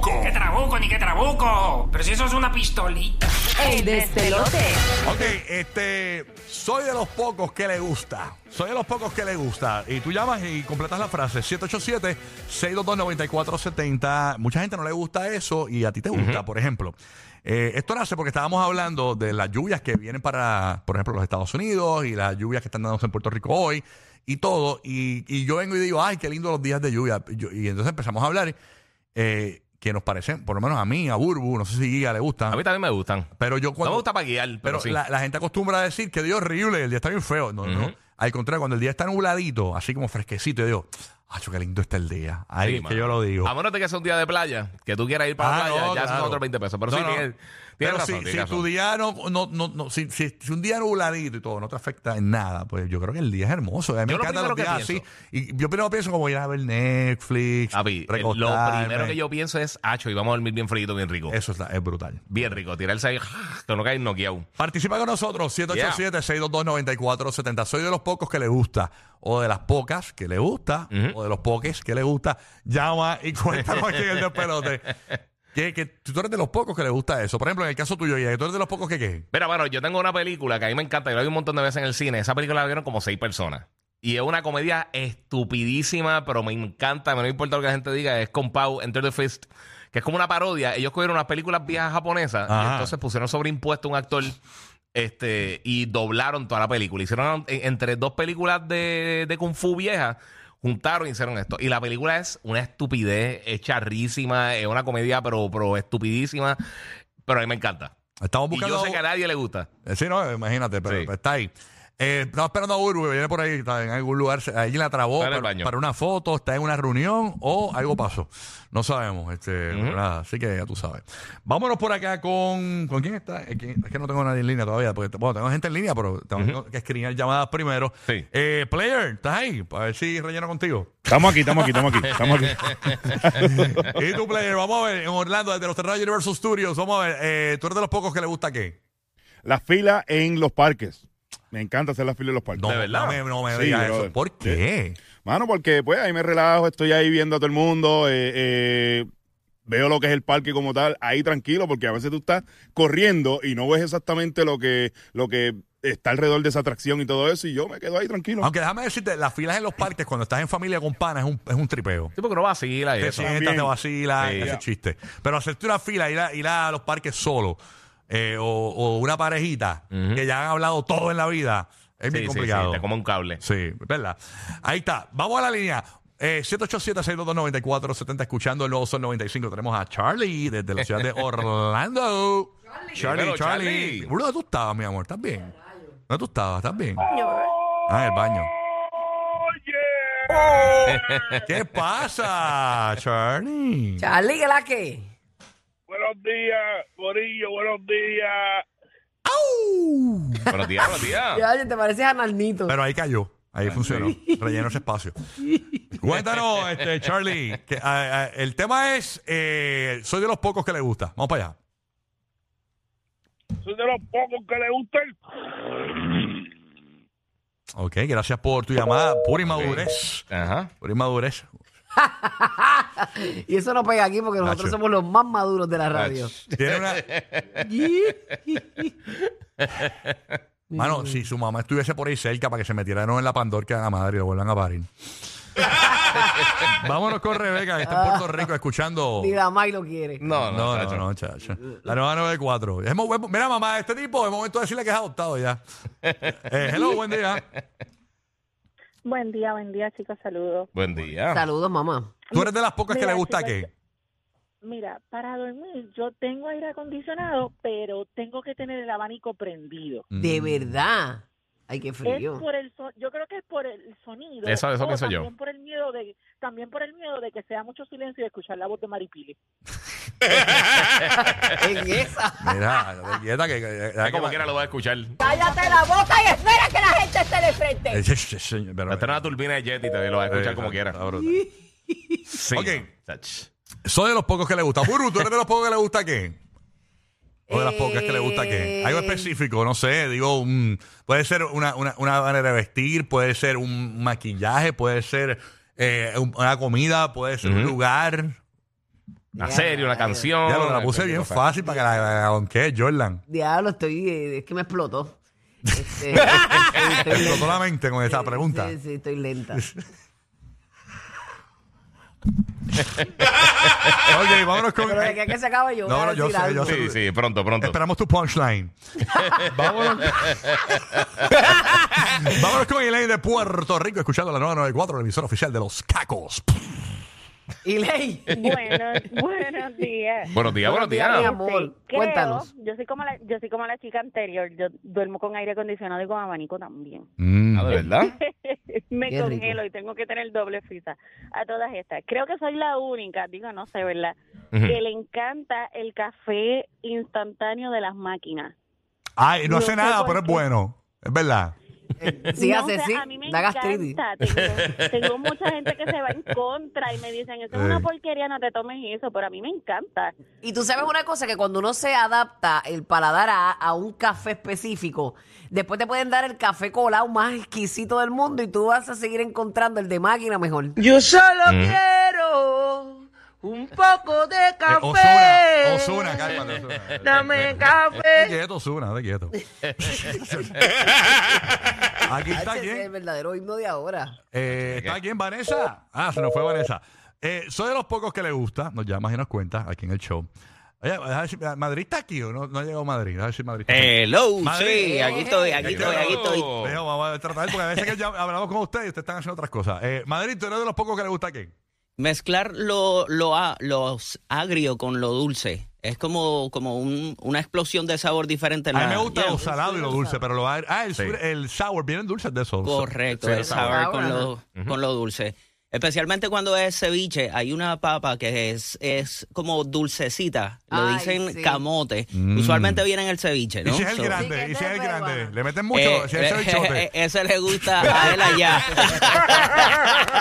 trabuco! ¡Qué trabuco, ni qué trabuco! Pero si eso es una pistolita. El despelote. Ok, este. Soy de los pocos que le gusta. Soy de los pocos que le gusta. Y tú llamas y completas la frase: 787-622-9470. Mucha gente no le gusta eso y a ti te gusta, por ejemplo. Eh, esto nace porque estábamos hablando de las lluvias que vienen para, por ejemplo, los Estados Unidos y las lluvias que están dándose en Puerto Rico hoy y todo. Y, y yo vengo y digo, ay, qué lindo los días de lluvia. Y, yo- y entonces empezamos a hablar eh, que nos parecen, por lo menos a mí, a Burbu, no sé si Giga le gustan. A mí también me gustan. Pero yo No cuando. me gusta para guiar, pero, Pero sí. la, la gente acostumbra a decir que Dios es horrible, el día está bien feo. No, no. Al contrario, cuando el día está nubladito, así como fresquecito, yo digo, ¡ay, qué lindo está el día! Ahí Sí, es que mano. yo lo digo. A menos de que sea un día de playa, que tú quieras ir para Ah, la playa, no, ya claro. son otros 20 pesos. Pero No, sí, no. tienes, tienes Pero razón. si, tienes si razón. tu día no, no, no, no- si, si- si un día nubladito y todo no te afecta en nada, pues yo creo que el día es hermoso. A mí me Yo lo encantan los primero días que así. Y yo primero pienso como ir a ver Netflix, Papi, eh, lo recostarme. primero que yo pienso es, hacho, y vamos a dormir bien frito, bien rico. Eso está, es brutal. Bien rico, tirarse ahí, que no cae noqueado. Participa con nosotros, 787-622-9470. Soy de los pocos que le gusta, o de las pocas que le gusta, o de los poques que le gusta. Llama y cuéntanos aquí en el despelote. Que, que tú eres de los pocos que le gusta eso. Por ejemplo, en el caso tuyo, y tú eres de los pocos que qué. Mira, bueno, yo tengo una película que a mí me encanta, yo la vi un montón de veces en el cine. Esa película la vieron como seis personas. Y es una comedia estupidísima, pero me encanta, no me importa lo que la gente diga, es con Pau, Enter the Fist, que es como una parodia. Ellos cogieron unas películas viejas japonesas y entonces pusieron sobreimpuesto un actor este y doblaron toda la película. Hicieron en- entre dos películas de, de Kung Fu viejas, juntaron y hicieron esto. Y la película es una estupidez, es charrísima, es una comedia, pero, pero estupidísima, pero a mí me encanta. Estamos Y buscando. yo sé que a nadie le gusta. Eh, Sí, no, imagínate, pero Sí. está ahí. Eh, estamos esperando a Urbu, viene por ahí, está en algún lugar, ahí la trabó para, una foto, está en una reunión o algo pasó. No sabemos, este, nada, así que ya tú sabes. Vámonos por acá con. ¿Con quién está? Es que no tengo nadie en línea todavía, porque bueno, tengo gente en línea, pero tengo que escribir llamadas primero. Sí. Eh, player, ¿estás ahí? Para ver si relleno contigo. Estamos aquí, estamos aquí, estamos aquí. Estamos aquí. y tu player, vamos a ver, en Orlando, desde los Terranos Universal Studios, vamos a ver, eh, tú eres de los pocos que le gusta qué. La fila en los parques. Me encanta hacer la fila en los parques. No, ¿De verdad? no me, no me Sí, digas brother. eso. ¿Por qué? Mano, porque pues ahí me relajo, estoy ahí viendo a todo el mundo, eh, eh, veo lo que es el parque como tal, ahí tranquilo, porque a veces tú estás corriendo y no ves exactamente lo que, lo que está alrededor de esa atracción y todo eso, y yo me quedo ahí tranquilo. Aunque déjame decirte, las filas en los parques cuando estás en familia con panas es un, es un tripeo. Sí, porque no vacila y Te eso. sientas, te vacila, Sí. ese chiste. Pero hacerte una fila, ir a, ir a los parques solo, eh, o, o una parejita que ya han hablado todo en la vida, es Sí, bien complicado. sí, te come un cable. Sí, ¿verdad? Ahí está. Vamos a la línea. Eh, 787-622-9470, escuchando el nuevo Sol 95. Tenemos a Charlie desde la ciudad de Orlando. Charlie, Dímelo, Charlie. Charlie. ¿dónde tú estabas, mi amor? ¿Estás bien? ¿Dónde tú estabas? ¿Estás bien? Ah, en el baño. ¿Qué pasa, Charlie? Charlie, ¿qué la que? Buenos días, Corillo, buenos días. ¡Au! Buenos días, buenos días. Ya, te pareces a Narnito. Pero ahí cayó. Ahí funcionó. Relleno ese espacio. Cuéntanos, este, Charlie. que, ah, ah, el tema es: eh, soy de los pocos que le gusta. Vamos para allá. Soy de los pocos que le gusta el... Ok, gracias por tu llamada. Pura inmadurez. Ajá. Pura inmadurez. Y eso no pega aquí porque nosotros Nacho. somos los más maduros de la radio. Tiene una. Mano, si su mamá estuviese por ahí cerca para que se metieran en la pandorca de la madre y lo vuelvan a parir. Vámonos con Rebeca, que está en Puerto Rico escuchando. Ni la May lo quiere. No, no, No, no, chacho. no, chacho. La nueva 94. Es Mira, mamá, este tipo, es momento de decirle que es adoptado ya. Eh, hello, buen día. Buen día, buen día, chicos, saludos. Buen día. Saludos, mamá. Tú eres de las pocas que Mira, le gusta chicos, qué. Mira, para dormir yo tengo aire acondicionado, pero tengo que tener el abanico prendido. De Mm. verdad. Ay, qué Es frío. por el so- yo creo que es por el sonido. Eso- eso o pienso yo. también por el miedo de también por el miedo de que sea mucho silencio y escuchar la voz de Maripili. En esa. Mira, te quieta que. como quiera lo voy a escuchar. Cállate la boca y espera que la gente esté de frente. Eh, sí, sí, sí, pero- Esta es una turbina de jet y te lo vas a escuchar Eh, como quiera. está brutal. Sí. Ok. Soy de los pocos que le gusta. Buru, ¿tú eres de los pocos que le gusta qué? O de las pocas que le gusta qué. Algo Eh. específico, no sé, digo, un- puede ser una, una, una manera de vestir, puede ser un maquillaje, puede ser eh, un- una comida, puede ser un Ujú. lugar. Una serie, una canción. Ya lo la puse bien fácil para que la, la, la donquee, Jordan. Diablo, estoy. eh, Es que me explotó. Este, estoy- estoy Me explotó lenta. la mente con esa pregunta. Sí, sí, estoy lenta. Ok, vámonos con. Pero de que, que se acaba yo. No, no, yo decir sé, algo. yo sé. Sí, sí, pronto, pronto. Esperamos tu punchline. Vámonos. Vámonos con Elaine de Puerto Rico, escuchando la 994, la emisora oficial de los cacos. Y ley. Buenos, buenos días. Buenos días, buenos días. mi amor. Creo- Cuéntanos. Yo soy como la, yo soy como la chica anterior. Yo duermo con aire acondicionado y con abanico también. Mm. Ah, ¿de verdad? Me Qué rico. congelo y tengo que tener doble frisa a todas estas. Creo que soy la única, digo, no sé, ¿verdad? Que le encanta el café instantáneo de las máquinas. Ay, no No hace sé nada, pero es bueno. Es verdad. Sí, No, hace o sea, sí. a mí me Da gastritis. Tengo, tengo mucha gente que se va en contra y me dicen, eso es una porquería, no te tomes eso, pero a mí me encanta. Y tú sabes una cosa, que cuando uno se adapta el paladar a, a un café específico, después te pueden dar el café colado más exquisito del mundo y tú vas a seguir encontrando el de máquina mejor. Yo solo quiero un poco de Eh, café. Osuna, Osuna, cálmate, Osuna. Dame Te café. quieto, te quieto. Aquí está Ese es el quién. verdadero himno de ahora. Eh, ¿Está quién, Vanessa? Ah, se nos fue Vanessa. Eh, soy de los pocos que le gusta, nos llamas y nos cuenta aquí en el show. Oye, a ver si- ¿Madrid está aquí o no, no ha llegado Madrid? A ver si Madrid está aquí. Hello, Madrid. sí, aquí estoy, aquí estoy, aquí estoy. Vamos a tratar, porque a veces que ya hablamos con ustedes y ustedes están haciendo otras cosas. Eh, Madrid, tú eres de los pocos que le gusta aquí. Mezclar lo, lo, a- los agrio con lo dulce. Es como, como un- una explosión de sabor diferente. en A mí la- me gusta Yeah. lo salado y lo dulce, pero lo agrio- Ah, el, Sí. sur- el sour, vienen dulces de eso. Correcto, Sí, el el sour sour. con lo, con lo dulce. Especialmente cuando es ceviche, hay una papa que es, es como dulcecita, lo Ay, dicen sí. camote. Mm. Usualmente viene en el ceviche, ¿Y ¿no? si es el So- grande? ¿Y si es el grande? ¿Le meten mucho? Eh, si es el bichote. ese le gusta a él allá.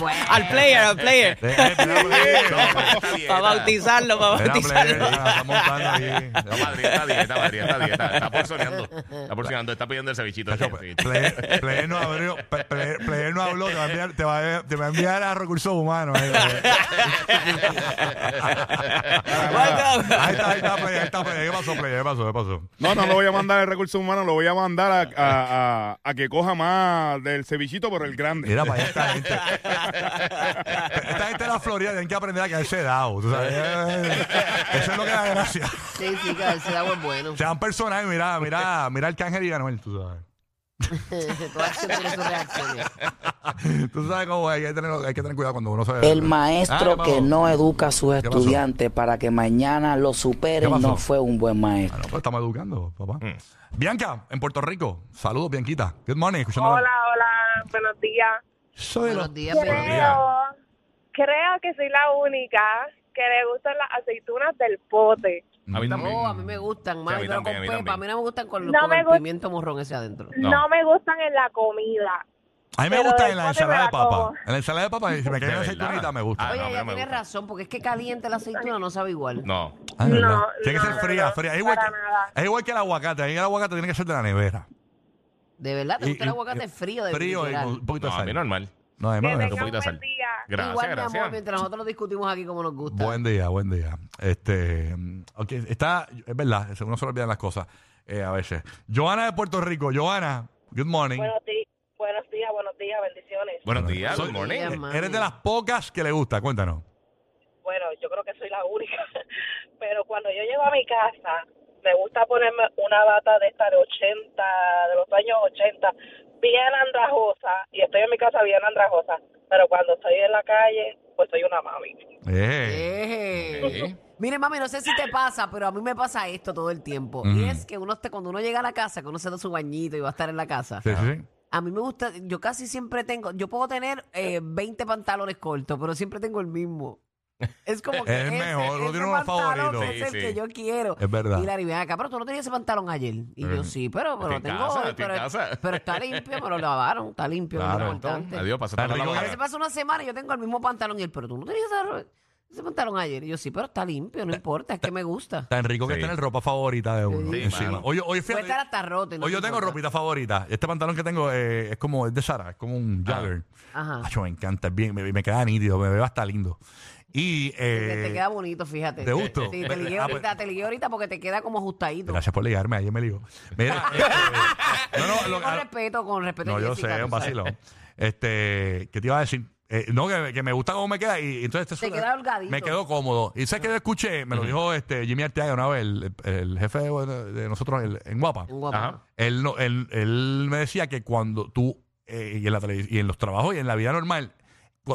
Bueno. al player, al player. Eh, eh, Para bautizarlo, para bautizarlo. está montando ahí. Madrid está dieta, Madrid está dieta. Está porcionando. Está porcionando, está pidiendo el cevichito. Player no abrió, No habló, te va a enviar, te va a, te va a, enviar a recursos humanos. Welcome. Ahí está, ahí está, Player, ahí está, Player. ¿Qué pasó, Player? ¿Qué pasó? ¿Qué pasó? No, no lo voy a mandar a recursos humanos, lo voy a mandar a, a- a- a que coja más del cevichito por el grande. Mira para allá esta gente. Esta gente de la Florida tienen que aprender a quedarse dado. ¿tú sabes? Eso es lo que da gracia. Sí, sí, que ese agua es bueno. Sean personajes, mira, mira, mira el cángel y Anuel, tú sabes. Tú sabes cómo hay que tener, hay que tener cuidado cuando uno se El maestro Ah, ¿qué que no educa a sus pasó? estudiantes para que mañana lo ¿Qué superen no fue un buen Ah, maestro. no, pues estamos educando, papá. Mm. Bianca, en Puerto Rico. Saludos, Bianquita. Good morning. Escuchando Hola, hola, buenos días. Soy los- Buenos días. Creo, creo que soy la única que le gustan las aceitunas del pote. A mí también. Oh, a mí me gustan, Sí, a mí pero también, a con mí pepa. también. A mí no me gustan con, No con me el gust- pimiento morrón ese adentro. No. No. me gustan en la comida. A mí me Pero gusta en la me ensalada de la papa. como. En la ensalada de papa, si me cae ¿De una verdad? aceitunita, me gusta. Ah, Oye, no, a mí ella no me tiene gusta. razón, porque es que caliente la aceituna no sabe igual. No. Ah, ¿verdad? No, Tiene que no, ser no, fría, no, fría. Es igual, para que, es igual que el aguacate. A mí el aguacate tiene que ser de la nevera. De verdad, ¿te Y- gusta el y- aguacate frío? De Frío y literal? con un poquito No, de a sal. mí normal. No, a mí Que me gusta. un tengan poquito de buen sal. día. Gracias, Igual, mi gracias. amor, mientras nosotros discutimos aquí como nos gusta. Buen día, buen día. Este, mm, ok, está, es verdad, uno se olvidan las cosas eh, a veces. Joana de Puerto Rico, Joana, good morning. Buenos, di- buenos días, buenos días, bendiciones. Buenos días, good morning. Buenos días, mami. Eres de las pocas que le gusta, cuéntanos. Bueno, yo creo que soy la única. Pero cuando yo llego a mi casa, me gusta ponerme una bata de esta de 80, de los años 80, bien andrajosa. Y estoy en mi casa bien andrajosa. Pero cuando estoy en la calle, pues soy una mami. Eh, Eh. Mire, mami, no sé si te pasa, pero a mí me pasa esto todo el tiempo. Y es que uno esté, cuando uno llega a la casa, que uno se da su bañito y va a estar en la casa. sí, sí, sí. A mí me gusta, yo casi siempre tengo, yo puedo tener eh, 20 pantalones cortos, pero siempre tengo el mismo. Es como que Es ese- mejor, uno ese tiene unos pantalón favoritos. Es el Sí, que yo quiero. Es verdad. Y Larry, ven acá, pero tú no tenías ese pantalón ayer. Y yo sí, pero, pero en tengo casa, hoy, en pero, casa. pero está limpio, me lo lavaron, está limpio, Claro. lo importante. Adiós, pasa rico A veces pasa una semana y yo tengo el mismo pantalón y él, pero tú no tenías esa- ese pantalón ayer. Y yo sí, pero está limpio, no importa, es que me gusta. Tan rico que Sí. tener ropa favorita de uno Sí, encima. mano. Hoy, hoy, Puede fíjate, estar hasta roto. y no hoy yo te tengo importa. ropita favorita. Este pantalón que tengo eh, es como, es de Sara, es como un jogger. Ajá. Acho, me encanta, es bien, me, me queda nítido, me veo hasta lindo. Y. Te, te Eh, queda bonito, fíjate. ¿te gustó? Sí, te ligué Ah, pues- ahorita, te ligué ahorita porque te queda como ajustadito. gracias por ligarme, ayer me ligó. Mira. este, no, no, lo- con respeto, con respeto. No, yo Jessica, sé, un vacilón. Este, ¿qué te iba a decir? Eh, no, que, que me gusta cómo me queda y entonces este Te suéter queda holgadito. Me quedó cómodo. Y sé que yo escuché, me lo dijo este Jimmy Arteaga una vez, el, el jefe de, de nosotros el- en Guapa. Un guapo. Ajá. Él, no, él, él me decía que cuando tú, eh, y, en la y en los trabajos y en la vida normal,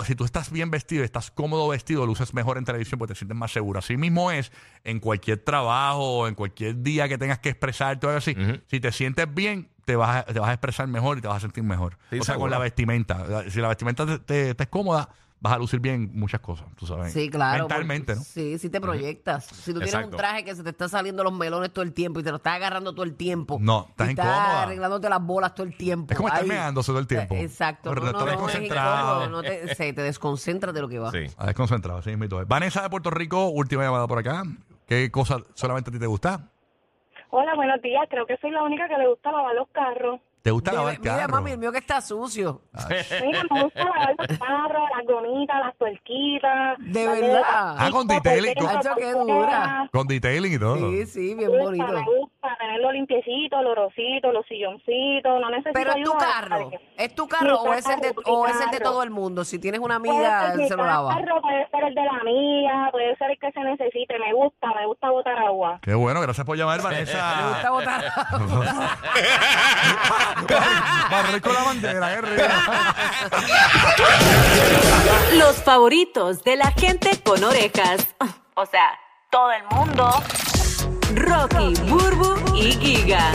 si tú estás bien vestido, estás cómodo vestido, luces mejor en televisión porque te sientes más seguro. Así mismo es en cualquier trabajo, en cualquier día que tengas que expresarte o algo así. Si te sientes bien, te vas, a, te vas a expresar mejor y te vas a sentir mejor. Sí, o sea, seguro. con la vestimenta. Si la vestimenta te, te- te es cómoda, vas a lucir bien muchas cosas, tú sabes. Sí, claro. Mentalmente, porque- ¿no? Sí, sí te proyectas. Si tú tienes Exacto. un traje que se te está saliendo los melones todo el tiempo y te lo estás agarrando todo el tiempo. No, estás y incómoda. arreglándote las bolas todo el tiempo. Es como estar meándose todo el tiempo. eh, Exacto. Pero No, no, estás no, es desconcentrado. no te, se, te desconcentras de lo que va. Sí. A desconcentrado, así mismo es. Vanessa de Puerto Rico, última llamada por acá. ¿Qué cosa solamente a ti te gusta? Hola, buenos días. Creo que soy la única que le gusta lavar los carros. ¿Te gusta Mira, lavar mira, carro? mami, el mío que está sucio. Mira, me gusta lavar los carros, las gonitas, las tuerquitas. De verdad. Ah, con detailing, con- Hacho, qué dura. Con detailing y todo. Sí, sí, bien Me gusta, bonito. Me tenerlo limpiecito, olorosito, los silloncitos, no necesito Pero es tu ayuda carro. ¿Es tu carro o es el de, o es el de todo el mundo? Si tienes una Puede amiga, ser él mi se lo lava. carro, puede ser el de la amiga, puede ser el que se necesite. Me gusta, me gusta botar agua. Qué bueno, gracias por llamar, Me Vanessa. gusta botar. Barrer con la bandera, qué rico. Los favoritos de la gente con orejas. O sea, todo el mundo. Rocky, Burbu y Giga.